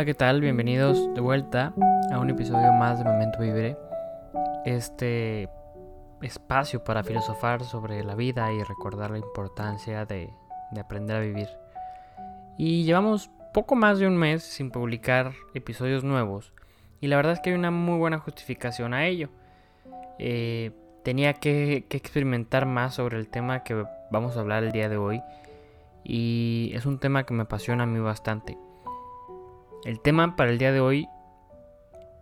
Hola, ¿qué tal? Bienvenidos de vuelta a un episodio más de Momento Viviré. Este espacio para filosofar sobre la vida y recordar la importancia de, de aprender a vivir. Y llevamos poco más de un mes sin publicar episodios nuevos y la verdad es que hay una muy buena justificación a ello. Eh, tenía que, experimentar más sobre el tema que vamos a hablar el día de hoy. Y es un tema que me apasiona a mí bastante. El tema para el día de hoy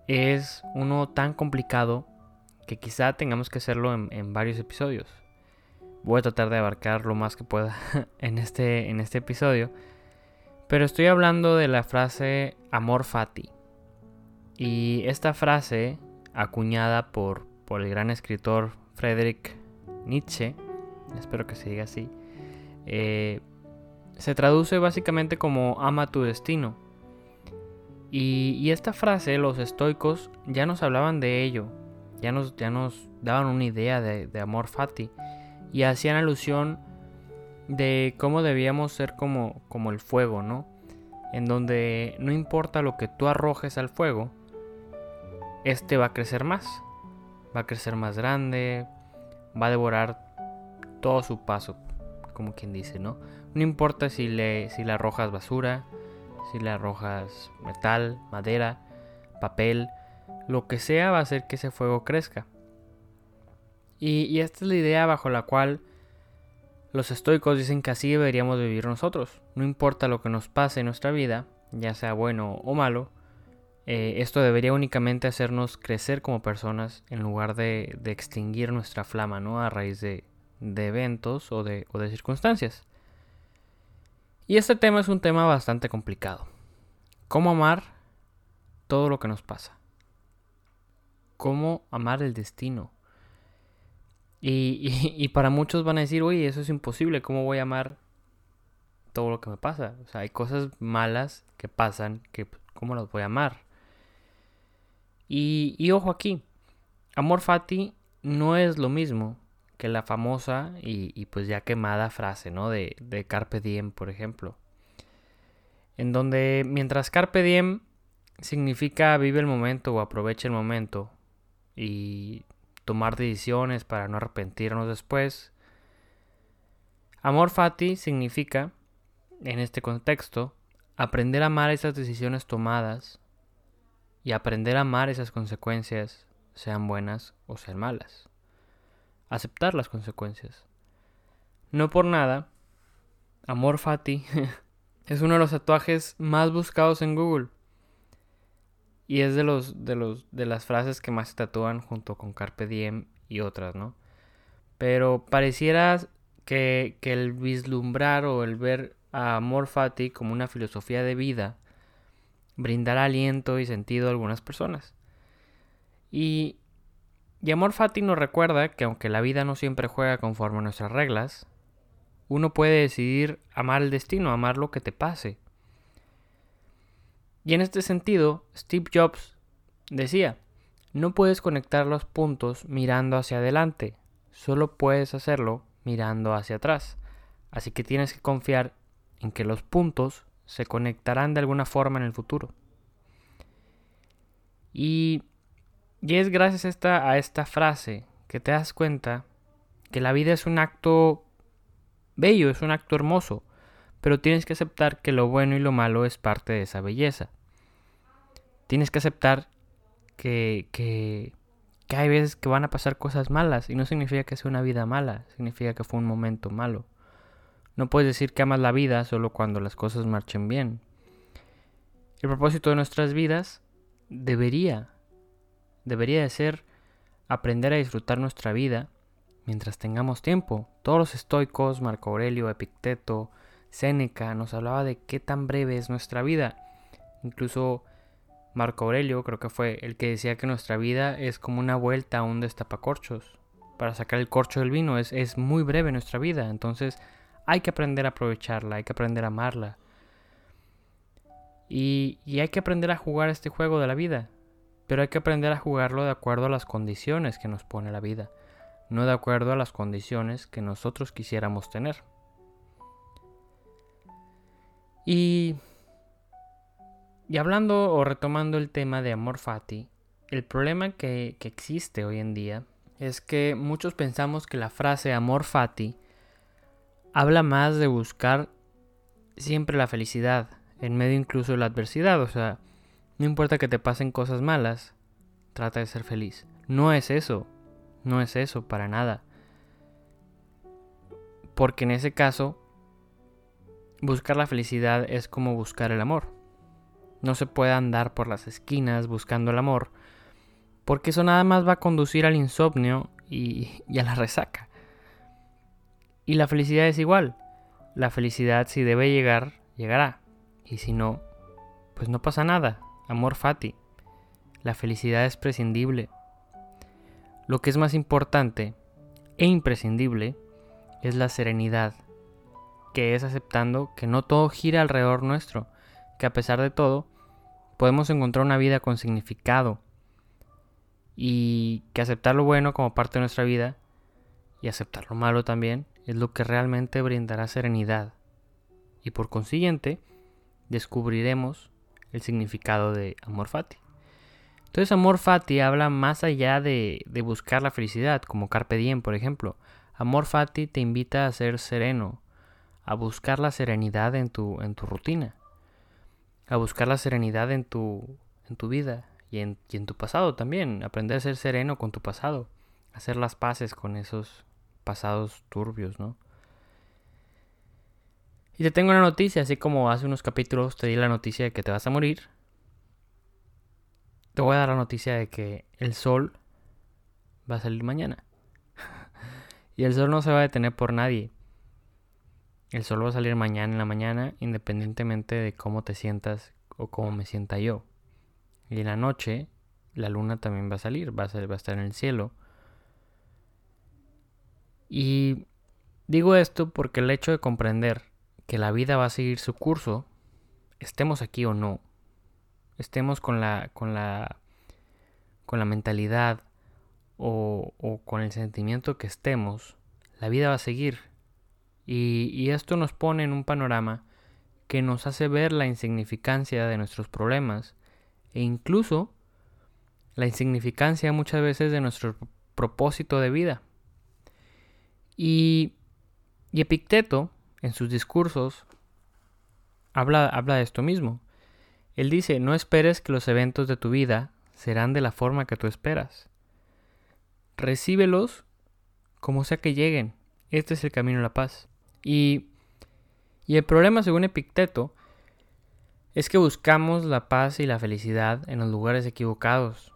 es uno tan complicado que quizá tengamos que hacerlo en, varios episodios. Voy a tratar de abarcar lo más que pueda en este, en este episodio. Pero estoy hablando de la frase amor fati. Y esta frase, acuñada por, por el gran escritor Friedrich Nietzsche, espero que se diga así, eh, se traduce básicamente como ama tu destino. Y, esta frase los estoicos ya nos hablaban de ello, ya nos, ya nos daban una idea de, amor fati y hacían alusión de cómo debíamos ser como, como el fuego, ¿no? En donde no importa lo que tú arrojes al fuego, este va a crecer más. Va a crecer más grande, va a devorar todo su paso, como quien dice, ¿no? No importa si le, si le arrojas basura, si le arrojas metal, madera, papel, lo que sea va a hacer que ese fuego crezca. Y, esta es la idea bajo la cual los estoicos dicen que así deberíamos vivir nosotros. No importa lo que nos pase en nuestra vida, ya sea bueno o malo, eh, esto debería únicamente hacernos crecer como personas en lugar de, extinguir nuestra flama, ¿no? A raíz de, eventos o de circunstancias. Y este tema es un tema bastante complicado. ¿Cómo amar todo lo que nos pasa? ¿Cómo amar el destino? Y, y, para muchos van a decir, oye, eso es imposible, ¿cómo voy a amar todo lo que me pasa? O sea, hay cosas malas que pasan que, ¿cómo las voy a amar? Y, ojo aquí, amor fati no es lo mismo que la famosa y, pues ya quemada frase, ¿no? De, de, Carpe Diem, por ejemplo. En donde mientras Carpe Diem significa vive el momento o aprovecha el momento y tomar decisiones para no arrepentirnos después, amor fati significa, en este contexto, aprender a amar esas decisiones tomadas y aprender a amar esas consecuencias, sean buenas o sean malas. Aceptar las consecuencias. No por nada, Amor Fati es uno de los tatuajes más buscados en Google. Y es de los de los de las frases que más se tatúan junto con Carpe Diem y otras, ¿no? Pero pareciera que, que el vislumbrar o el ver a Amor Fati como una filosofía de vida brindar aliento y sentido a algunas personas. Y, y Amor Fati nos recuerda que aunque la vida no siempre juega conforme a nuestras reglas, uno puede decidir amar el destino, amar lo que te pase. Y en este sentido, Steve Jobs decía, no puedes conectar los puntos mirando hacia adelante, solo puedes hacerlo mirando hacia atrás. Así que tienes que confiar en que los puntos se conectarán de alguna forma en el futuro. Y, y es gracias a esta, a esta frase que te das cuenta que la vida es un acto bello, es un acto hermoso, pero tienes que aceptar que lo bueno y lo malo es parte de esa belleza. Tienes que aceptar que, que, que hay veces que van a pasar cosas malas y no significa que sea una vida mala, significa que fue un momento malo. No puedes decir que amas la vida solo cuando las cosas marchen bien. El propósito de nuestras vidas debería, debería de ser aprender a disfrutar nuestra vida mientras tengamos tiempo. Todos los estoicos, Marco Aurelio, Epicteto, Séneca, nos hablaba de qué tan breve es nuestra vida. Incluso Marco Aurelio creo que fue el que decía que nuestra vida es como una vuelta a un destapacorchos. Para sacar el corcho del vino es, es muy breve nuestra vida. Entonces hay que aprender a aprovecharla, hay que aprender a amarla. Y, hay que aprender a jugar este juego de la vida. Pero hay que aprender a jugarlo de acuerdo a las condiciones que nos pone la vida, no de acuerdo a las condiciones que nosotros quisiéramos tener. Y Y hablando o retomando el tema de amor fati, el problema que, que existe hoy en día es que muchos pensamos que la frase amor fati habla más de buscar siempre la felicidad, en medio incluso de la adversidad, o sea, no importa que te pasen cosas malas, trata de ser feliz. No es eso, no es eso para nada. Porque en ese caso, buscar la felicidad es como buscar el amor. No se puede andar por las esquinas buscando el amor, porque eso nada más va a conducir al insomnio y, a la resaca. Y la felicidad es igual. La felicidad si debe llegar, llegará. Y si no, pues no pasa nada. Amor fati. La felicidad es prescindible. Lo que es más importante e imprescindible es la serenidad, que es aceptando que no todo gira alrededor nuestro, que a pesar de todo, podemos encontrar una vida con significado y que aceptar lo bueno como parte de nuestra vida y aceptar lo malo también es lo que realmente brindará serenidad y por consiguiente descubriremos el significado de amor fati. Entonces amor fati habla más allá de, de buscar la felicidad, como Carpe Diem por ejemplo. Amor fati te invita a ser sereno, a buscar la serenidad en tu, en tu rutina a buscar la serenidad en tu, en tu vida y en, y en tu pasado también. Aprender a ser sereno con tu pasado. Hacer las paces con esos pasados turbios, ¿no? Y te tengo una noticia, así como hace unos capítulos te di la noticia de que te vas a morir. Te voy a dar la noticia de que el sol va a salir mañana. y el sol no se va a detener por nadie. El sol va a salir mañana en la mañana, independientemente de cómo te sientas o cómo me sienta yo. Y en la noche, la luna también va a salir, va a, va a estar en el cielo. Y digo esto porque el hecho de comprender que la vida va a seguir su curso, estemos aquí o no, estemos con la, con la, con la mentalidad o, o con el sentimiento que estemos, la vida va a seguir y, esto nos pone en un panorama que nos hace ver la insignificancia de nuestros problemas e incluso la insignificancia muchas veces de nuestro propósito de vida. Y, y Epicteto, en sus discursos, habla, habla de esto mismo. Él dice, no esperes que los eventos de tu vida serán de la forma que tú esperas. Recíbelos como sea que lleguen. Este es el camino a la paz. Y, el problema, según Epicteto, es que buscamos la paz y la felicidad en los lugares equivocados.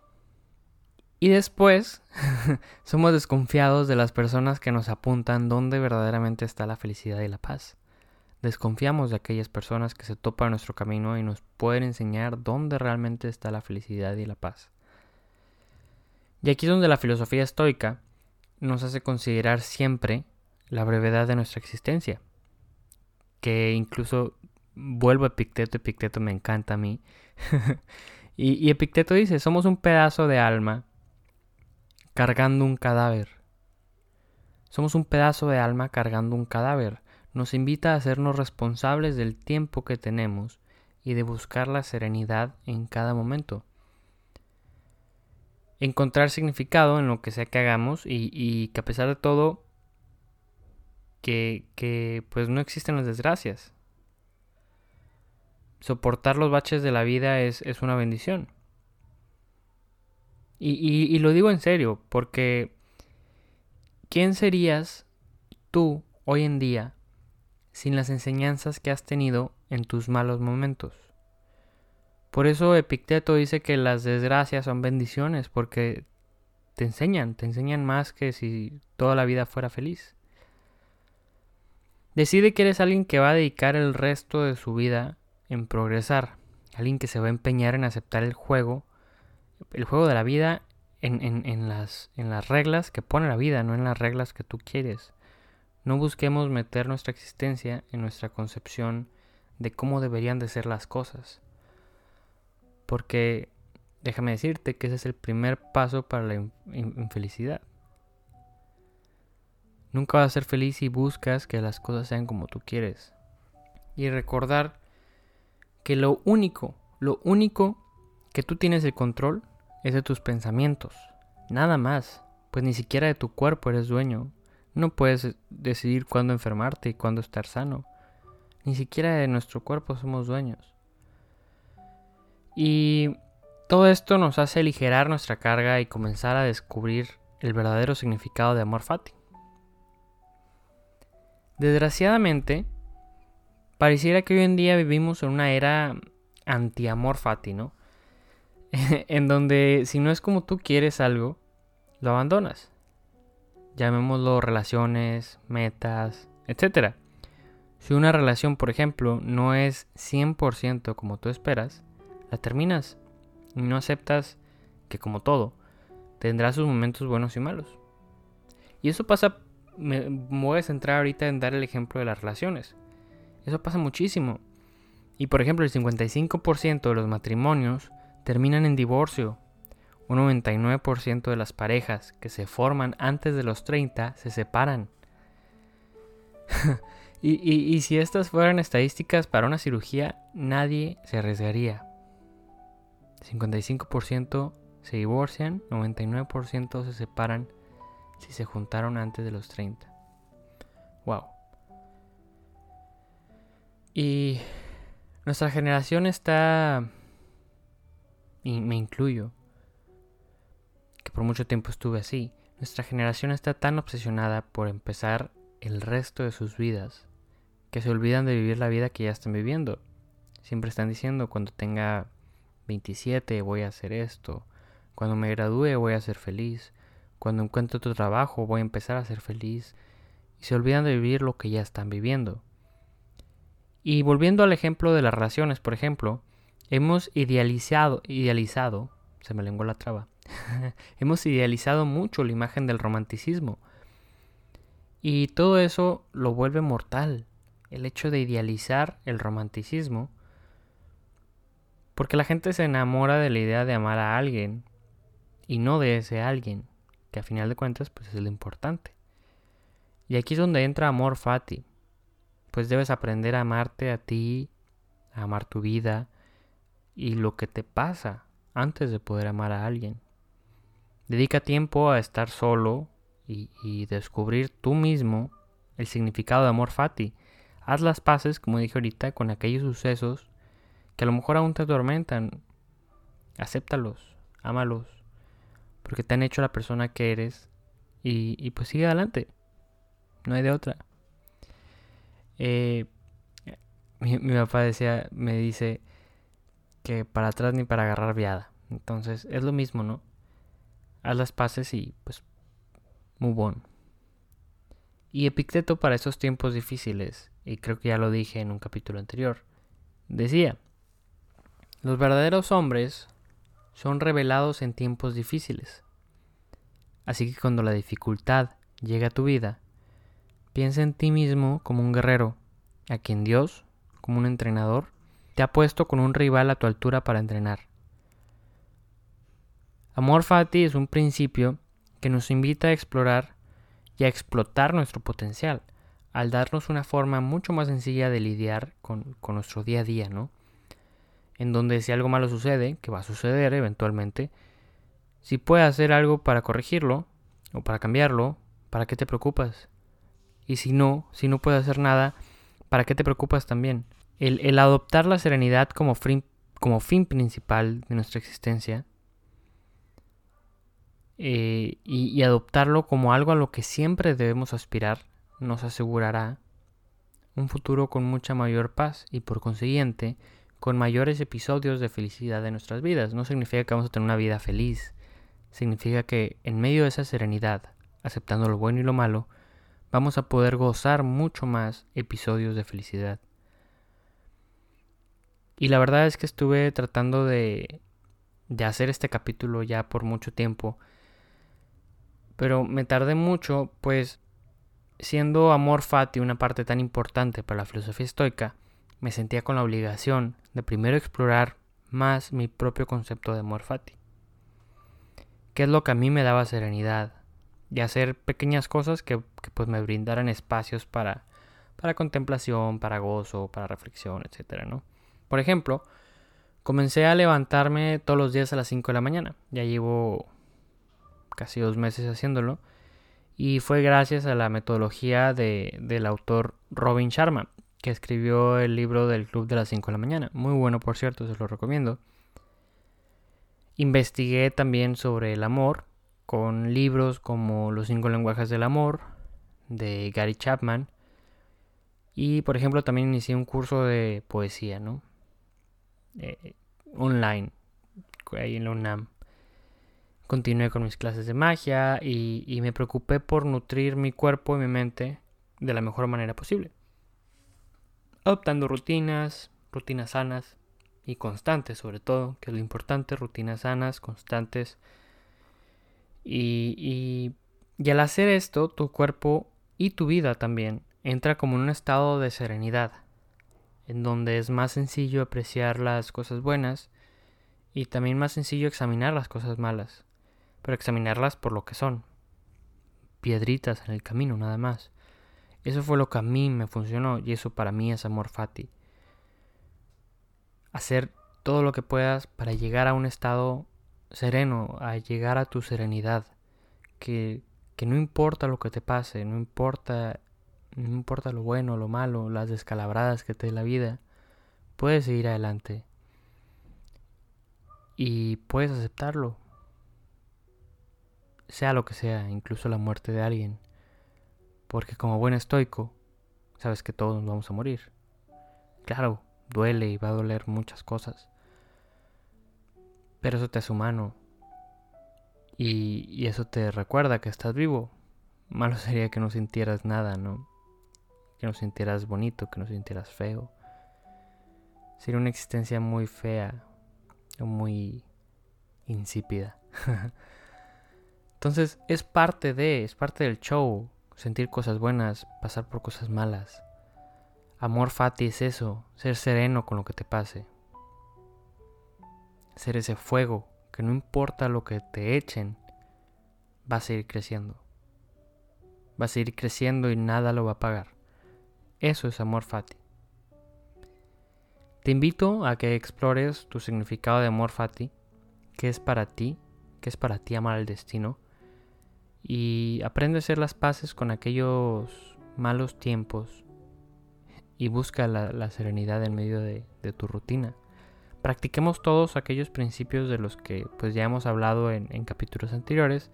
Y después somos desconfiados de las personas que nos apuntan dónde verdaderamente está la felicidad y la paz. Desconfiamos de aquellas personas que se topan nuestro camino y nos pueden enseñar dónde realmente está la felicidad y la paz. Y aquí es donde la filosofía estoica nos hace considerar siempre la brevedad de nuestra existencia. Que incluso vuelvo a Epicteto, Epicteto me encanta a mí. y, y Epicteto dice, somos un pedazo de alma cargando un cadáver. Somos un pedazo de alma cargando un cadáver. Nos invita a hacernos responsables del tiempo que tenemos y de buscar la serenidad en cada momento. Encontrar significado en lo que sea que hagamos y, que a pesar de todo que, pues no existen las desgracias. Soportar los baches de la vida es, una bendición. Y, lo digo en serio, porque ¿quién serías tú hoy en día sin las enseñanzas que has tenido en tus malos momentos? Por eso Epicteto dice que las desgracias son bendiciones, porque te enseñan, te enseñan más que si toda la vida fuera feliz. Decide que eres alguien que va a dedicar el resto de su vida en progresar, alguien que se va a empeñar en aceptar el juego, el juego de la vida en, las, en las reglas que pone la vida, no en las reglas que tú quieres. No busquemos meter nuestra existencia en nuestra concepción de cómo deberían de ser las cosas. Porque déjame decirte que ese es el primer paso para la infelicidad. Nunca vas a ser feliz si buscas que las cosas sean como tú quieres. Y recordar que lo único, Lo único que tú tienes el control es de tus pensamientos. Nada más. Pues ni siquiera de tu cuerpo eres dueño. No puedes decidir cuándo enfermarte y cuándo estar sano. Ni siquiera de nuestro cuerpo somos dueños. Y todo esto nos hace aligerar nuestra carga y comenzar a descubrir el verdadero significado de amor fati. Desgraciadamente, pareciera que hoy en día vivimos en una era anti-amor fati, ¿no? en donde si no es como tú quieres algo, lo abandonas. Llamémoslo relaciones, metas, etc. Si una relación, por ejemplo, no es 100% como tú esperas, la terminas y no aceptas que como todo, tendrá sus momentos buenos y malos. Y eso pasa, me voy a centrar ahorita en dar el ejemplo de las relaciones. Eso pasa muchísimo. Y por ejemplo, el 55% de los matrimonios terminan en divorcio. Un 99% de las parejas que se forman antes de los 30 se separan. y, y si estas fueran estadísticas para una cirugía, nadie se arriesgaría. 55% se divorcian, 99% se separan si se juntaron antes de los 30. Wow. Y nuestra generación está, y me incluyo, que por mucho tiempo estuve así, nuestra generación está tan obsesionada por empezar el resto de sus vidas que se olvidan de vivir la vida que ya están viviendo. Siempre están diciendo cuando tenga 27 voy a hacer esto, cuando me gradúe voy a ser feliz, cuando encuentre otro trabajo voy a empezar a ser feliz, y se olvidan de vivir lo que ya están viviendo. Y volviendo al ejemplo de las relaciones, por ejemplo, hemos idealizado, idealizado, se me lenguó la traba, hemos idealizado mucho la imagen del romanticismo. Y todo eso lo vuelve mortal. El hecho de idealizar el romanticismo porque la gente se enamora de la idea de amar a alguien y no de ese alguien, que a final de cuentas pues es lo importante. Y aquí es donde entra amor fati. Pues debes aprender a amarte a ti, a amar tu vida y lo que te pasa antes de poder amar a alguien. Dedica tiempo a estar solo y, y descubrir tú mismo el significado de amor fati. Haz las paces, como dije ahorita, con aquellos sucesos que a lo mejor aún te atormentan, acéptalos, ámalos, porque te han hecho la persona que eres y, pues sigue adelante, no hay de otra. Eh, mi, mi, papá decía, me dice que para atrás ni para agarrar viada. Entonces es lo mismo, ¿no? Haz las paces y pues move. Y Epicteto para esos tiempos difíciles, y creo que ya lo dije en un capítulo anterior, decía, los verdaderos hombres son revelados en tiempos difíciles. Así que cuando la dificultad llegue a tu vida, piensa en ti mismo como un guerrero, a quien Dios, como un entrenador, te ha puesto con un rival a tu altura para entrenar. Amor Fati es un principio que nos invita a explorar y a explotar nuestro potencial, al darnos una forma mucho más sencilla de lidiar con, nuestro día a día, ¿no? en donde si algo malo sucede, que va a suceder eventualmente, si puedes hacer algo para corregirlo o para cambiarlo, ¿para qué te preocupas? Y si no, si no puedes hacer nada, ¿para qué te preocupas también? El, adoptar la serenidad como fin, principal de nuestra existencia eh, y, y adoptarlo como algo a lo que siempre debemos aspirar nos asegurará un futuro con mucha mayor paz y por consiguiente con mayores episodios de felicidad en nuestras vidas. No significa que vamos a tener una vida feliz. Significa que en medio de esa serenidad, aceptando lo bueno y lo malo, vamos a poder gozar mucho más episodios de felicidad. Y la verdad es que estuve tratando de, de hacer este capítulo ya por mucho tiempo. Pero me tardé mucho, pues siendo amor fati una parte tan importante para la filosofía estoica, me sentía con la obligación de primero explorar más mi propio concepto de amor fati. ¿Qué es lo que a mí me daba serenidad? Y hacer pequeñas cosas que, pues me brindaran espacios para, para contemplación, para gozo, para reflexión, etc. ¿no? Por ejemplo, Comencé a levantarme todos los días a las 5 de la mañana. Ya llevo casi dos meses haciéndolo. Y fue gracias a la metodología de, del autor Robin Sharma, que escribió el libro del Club de las 5 de la mañana. Muy bueno, por cierto, se lo recomiendo. Investigué también sobre el amor con libros como Los cinco lenguajes del amor de Gary Chapman. Y por ejemplo también inicié un curso de poesía, ¿no? Eh, online, ahí en la UNAM. Continué con mis clases de magia y, y me preocupé por nutrir mi cuerpo y mi mente de la mejor manera posible. Adoptando rutinas, rutinas sanas, y constantes sobre todo, que es lo importante, rutinas sanas, constantes. Y, y, al hacer esto, tu cuerpo y tu vida también entra como en un estado de serenidad, en donde es más sencillo apreciar las cosas buenas y también más sencillo examinar las cosas malas, pero examinarlas por lo que son, piedritas en el camino nada más. Eso fue lo que a mí me funcionó y eso para mí es amor fati hacer todo lo que puedas para llegar a un estado sereno, a llegar a tu serenidad, que, que no importa lo que te pase, no importa, no importa lo bueno, lo malo, las descalabradas que te dé la vida, puedes seguir adelante y puedes aceptarlo, sea lo que sea, incluso la muerte de alguien, porque como buen estoico, sabes que todos nos vamos a morir. Claro, duele y va a doler muchas cosas. Pero eso te hace humano. Y, y eso te recuerda que estás vivo. Malo sería que no sintieras nada, ¿no? Que no sintieras bonito, que no sintieras feo. Sería una existencia muy fea, muy insípida. Entonces es parte de, es parte del show, sentir cosas buenas, pasar por cosas malas. Amor fati es eso, ser sereno con lo que te pase. Ser ese fuego que no importa lo que te echen, va a seguir creciendo. Va a seguir creciendo y nada lo va a pagar. Eso es amor fati. Te invito a que explores tu significado de amor fati, qué es para ti, qué es para ti amar al destino, y aprende a hacer las paces con aquellos malos tiempos y busca la, serenidad en medio de, tu rutina. Practiquemos todos aquellos principios de los que pues ya hemos hablado en, en capítulos anteriores,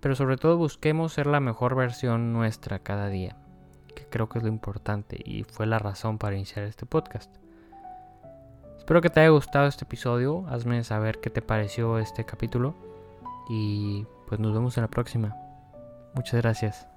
pero sobre todo busquemos ser la mejor versión nuestra cada día, que creo que es lo importante y fue la razón para iniciar este podcast. Espero que te haya gustado este episodio, hazme saber qué te pareció este capítulo y pues nos vemos en la próxima. Muchas gracias.